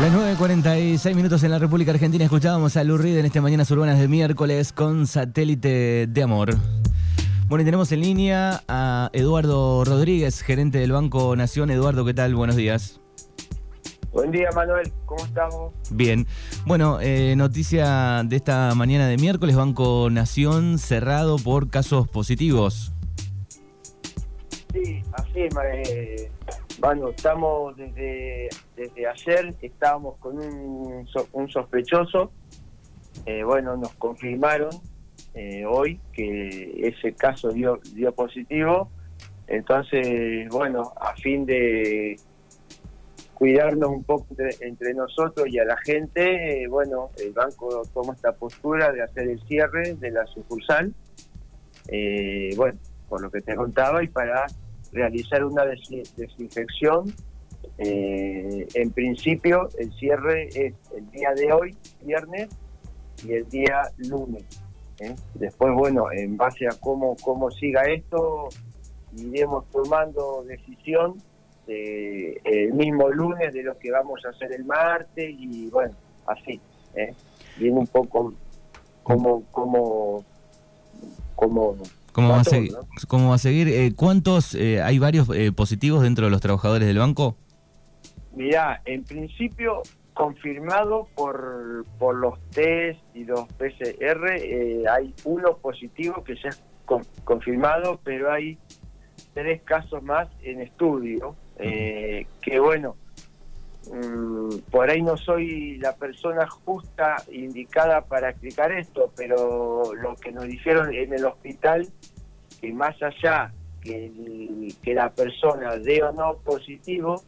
Las 9.46 minutos en la República Argentina escuchábamos a Lurrid en este Mañanas Urbanas de miércoles con Satélite de Amor. Bueno, y tenemos en línea a Eduardo Rodríguez, gerente del Banco Nación. Eduardo, ¿qué tal? Buenos días. Buen día, Manuel. ¿Cómo estamos? Bien. Bueno, eh, noticia de esta mañana de miércoles, Banco Nación cerrado por casos positivos. Sí, así es. Eh, bueno, estamos desde, desde ayer, estábamos con un, un sospechoso. Eh, bueno, nos confirmaron eh, hoy que ese caso dio, dio positivo. Entonces, bueno, a fin de cuidarnos un poco entre, nosotros y a la gente, eh, bueno, el banco toma esta postura de hacer el cierre de la sucursal. bueno, por lo que te contaba, y para realizar una desinfección. Eh, en principio, el cierre es el día de hoy, viernes, y el día lunes. ¿eh? Después, bueno, en base a cómo, cómo siga esto, iremos tomando decisión el mismo lunes de lo que vamos a hacer el martes y bueno, así. ¿eh? Viene un poco como, como, como ¿Cómo va, a seguir, ¿Cómo va a seguir? Eh, ¿Cuántos, eh, hay varios eh, positivos dentro de los trabajadores del banco? Mirá, en principio confirmado por, por los test y los PCR, hay uno positivo que ya es confirmado, pero hay tres casos más en estudio, que bueno, por ahí no soy la persona justa indicada para explicar esto, pero lo que nos dijeron en el hospital que más allá que, que la persona dé o no positivo,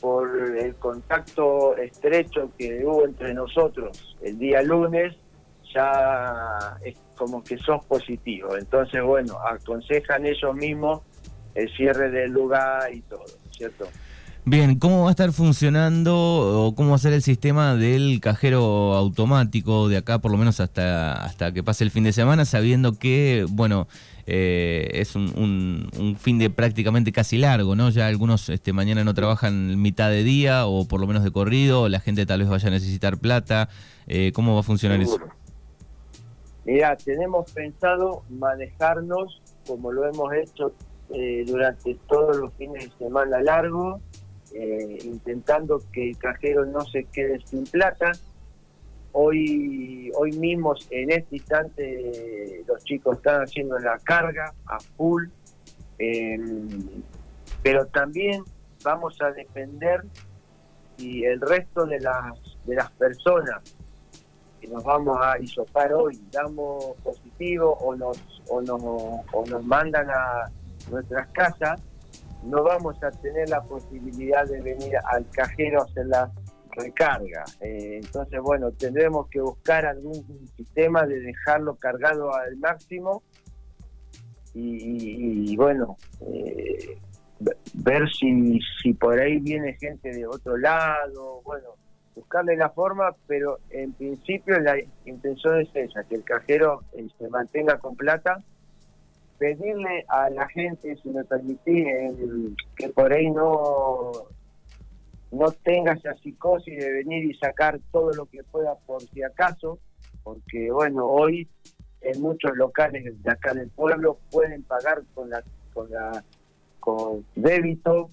por el contacto estrecho que hubo entre nosotros el día lunes, ya es como que sos positivo. Entonces, bueno, aconsejan ellos mismos el cierre del lugar y todo, ¿cierto? Bien, ¿cómo va a estar funcionando o cómo va a ser el sistema del cajero automático de acá, por lo menos hasta, hasta que pase el fin de semana, sabiendo que, bueno, eh, es un, fin de prácticamente casi largo, ¿no? Ya algunos este, mañana no trabajan mitad de día o por lo menos de corrido, la gente tal vez vaya a necesitar plata. Eh, ¿Cómo va a funcionar eso? Mira, tenemos pensado manejarnos como lo hemos hecho eh, durante todos los fines de semana largo, intentando que el cajero no se quede sin plata. Hoy, hoy mismo, en este instante, los chicos están haciendo la carga a full, em, pero también vamos a depender y el resto de las, de las personas que nos vamos a isopar hoy damos positivo o nos, o nos, o nos mandan a nuestras casas, no vamos a tener la posibilidad de venir al cajero a hacer las recarga. Eh, entonces, bueno, tendremos que buscar algún sistema de dejarlo cargado al máximo y, bueno, eh, ver si, si por ahí viene gente de otro lado, bueno, buscarle la forma, pero en principio la intención es esa, que el cajero eh, se mantenga con plata, pedirle a la gente, si me permitís, que por ahí no no tenga esa psicosis de venir y sacar todo lo que pueda por si acaso, porque bueno, hoy en muchos locales de acá del pueblo pueden pagar con la con la con débito,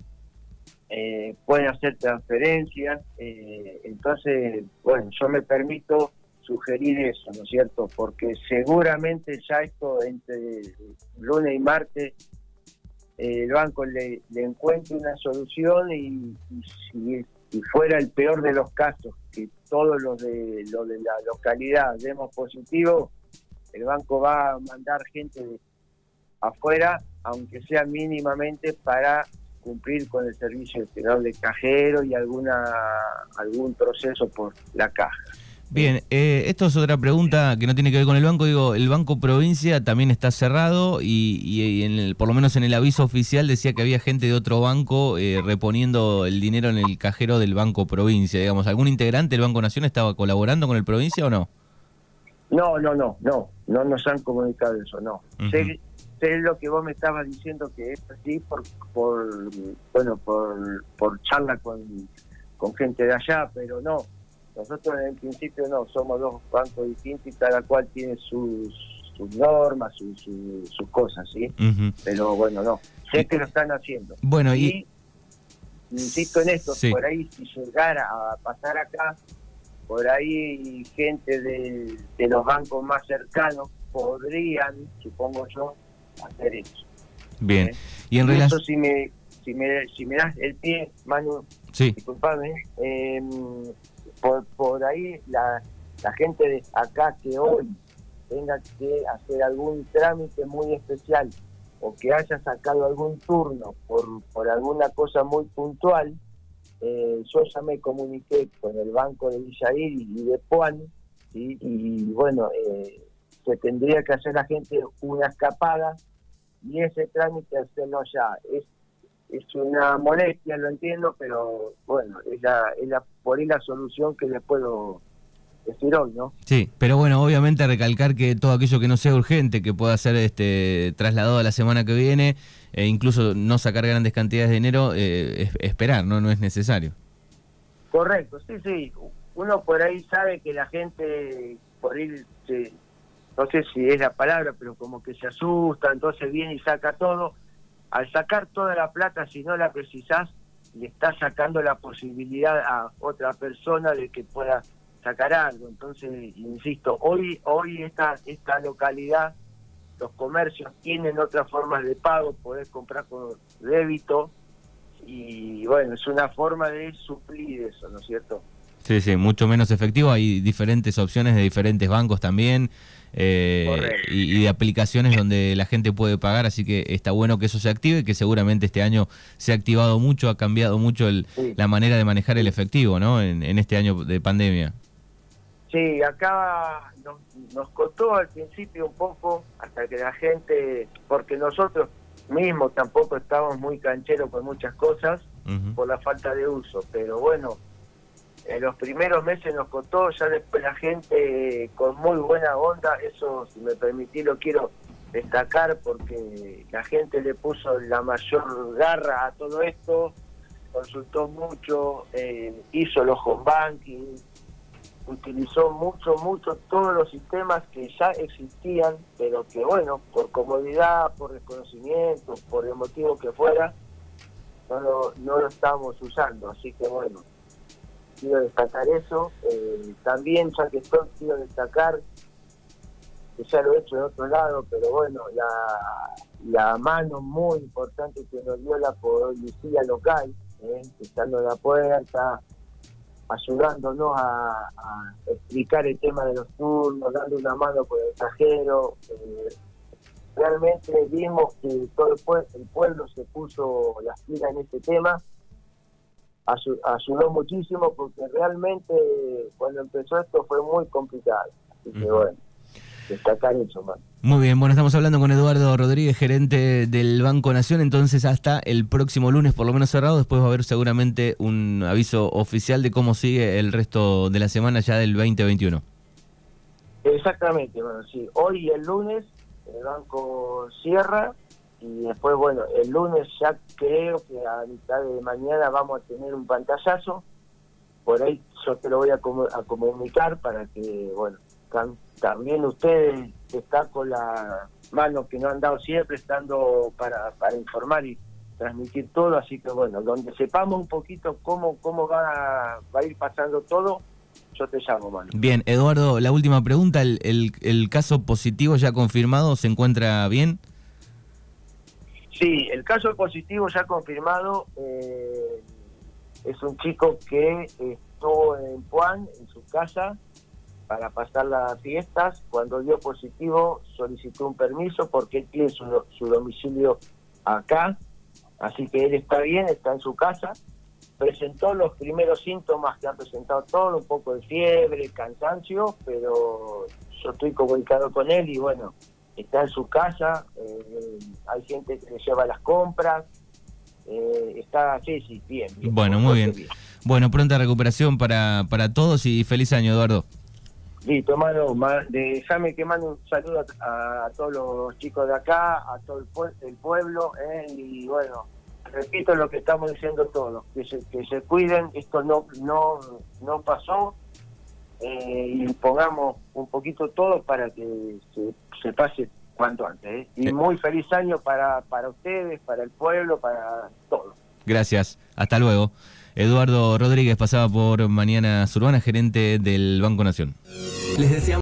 eh, pueden hacer transferencias, eh, entonces, bueno, yo me permito sugerir eso, ¿no es cierto? Porque seguramente ya esto entre lunes y martes el banco le, encuentre una solución y, si, fuera el peor de los casos, que todos los de, lo de la localidad demos positivo, el banco va a mandar gente de afuera, aunque sea mínimamente, para cumplir con el servicio de cajero y alguna algún proceso por la caja. Bien, eh, esto es otra pregunta que no tiene que ver con el banco. Digo, el Banco Provincia también está cerrado y, en el, por lo menos en el aviso oficial decía que había gente de otro banco eh, reponiendo el dinero en el cajero del Banco Provincia. Digamos, ¿algún integrante del Banco Nación estaba colaborando con el Provincia o no? No, no, no, no, no nos han comunicado eso, no. sé, lo que vos me estabas diciendo que es así por, por bueno, por, por charla con con gente de allá, pero no. Nosotros en principio no, somos dos bancos distintos y cada cual tiene sus, sus normas, sus, sus, cosas, ¿sí? Pero bueno, no. Sé que lo están haciendo. Bueno, y... insisto en esto, por ahí si llegara a pasar acá, por ahí gente de, de los bancos más cercanos podrían, supongo yo, hacer eso. Bien. ¿Eh? Y en relación... si me, si me, si me das el pie, Manu, sí. disculpame, em, por, por ahí la, la gente de acá que hoy tenga que hacer algún trámite muy especial o que haya sacado algún turno por, por alguna cosa muy puntual, eh, yo ya me comuniqué con el banco de Villair y de Puan, y bueno, eh, se tendría que hacer la gente una escapada y ese trámite hacerlo ya. Es, es una molestia, lo entiendo, pero bueno, es, la, es la, por ahí la solución que le puedo decir hoy, ¿no? Sí, pero bueno, obviamente recalcar que todo aquello que no sea urgente, que pueda ser este trasladado a la semana que viene, e incluso no sacar grandes cantidades de dinero, eh, esperar, ¿no? No es necesario. Correcto, sí, sí. Uno por ahí sabe que la gente por ir se, no sé si es la palabra, pero como que se asusta, entonces viene y saca todo. Al sacar toda la plata, si no la precisás, le estás sacando la posibilidad a otra persona de que pueda sacar algo. Entonces, insisto, hoy hoy esta, esta localidad, los comercios tienen otras formas de pago, podés comprar con débito, y bueno, es una forma de suplir eso, ¿no es cierto? Sí, sí, mucho menos efectivo. Hay diferentes opciones de diferentes bancos también eh, y, de aplicaciones donde la gente puede pagar, así que está bueno que eso se active, que seguramente este año se ha activado mucho, ha cambiado mucho la manera de manejar el efectivo, ¿no? En, este año de pandemia. Sí, acá nos, costó al principio un poco hasta que la gente, porque nosotros mismos tampoco estábamos muy cancheros con muchas cosas por la falta de uso, pero bueno, en los primeros meses nos costó, ya después la gente con muy buena onda, eso si me permití lo quiero destacar porque la gente le puso la mayor garra a todo esto, consultó mucho, eh, hizo los home banking, utilizó mucho, mucho todos los sistemas que ya existían, pero que bueno, por comodidad, por desconocimiento, por el motivo que fuera, no lo, no lo estábamos usando, así que bueno, quiero destacar eso. Eh, también, ya que estoy, quiero destacar, que ya lo he hecho en otro lado, pero bueno, la, la mano muy importante que nos dio la policía local, eh, estando en la puerta, ayudándonos a, explicar el tema de los turnos, dando una mano con el cajero. Eh, realmente vimos que todo el, pueblo se puso las pilas en este tema ayudó muchísimo porque realmente cuando empezó esto fue muy complicado. Así que bueno, destacar eso más. Muy bien, bueno, estamos hablando con Eduardo Rodríguez, gerente del Banco Nación, entonces hasta el próximo lunes, por lo menos cerrado, después va a haber seguramente un aviso oficial de cómo sigue el resto de la semana ya del 2021. Exactamente, bueno, sí, hoy y el lunes el banco cierra y después, bueno, el lunes ya creo que a mitad de mañana vamos a tener un pantallazo. Por ahí yo te lo voy a, comunicar para que, bueno, también ustedes están con la mano que no han dado siempre, estando para, para informar y transmitir todo. Así que, bueno, donde sepamos un poquito cómo, cómo va, va a ir pasando todo, yo te llamo, mano. Bien, Eduardo, la última pregunta. ¿El, el, el caso positivo ya confirmado se encuentra bien? Sí, el caso positivo ya confirmado eh, es un chico que estuvo en Puan, en su casa, para pasar las fiestas. Cuando dio positivo solicitó un permiso porque él tiene su, domicilio acá, así que él está bien, está en su casa. Presentó los primeros síntomas que ha presentado todo, un poco de fiebre, cansancio, pero yo estoy comunicado con él y bueno, está en su casa, eh, hay gente que le lleva las compras, eh, está, sí, sí, bien. bueno, muy bien. Bueno, pronta recuperación para, para todos y feliz año, Eduardo. Listo, hermano, déjame que mando un saludo a, todos los chicos de acá, a todo el, pueblo, eh, y bueno, repito lo que estamos diciendo todos, que se, que se cuiden, esto no, no, no pasó, eh, y pongamos un poquito todo para que se, se pase cuanto antes. ¿eh? Y Eh. muy feliz año para, para ustedes, para el pueblo, para todos. Gracias. Hasta luego. Eduardo Rodríguez pasaba por Mañanas Urbanas, gerente del Banco Nación. Les deseamos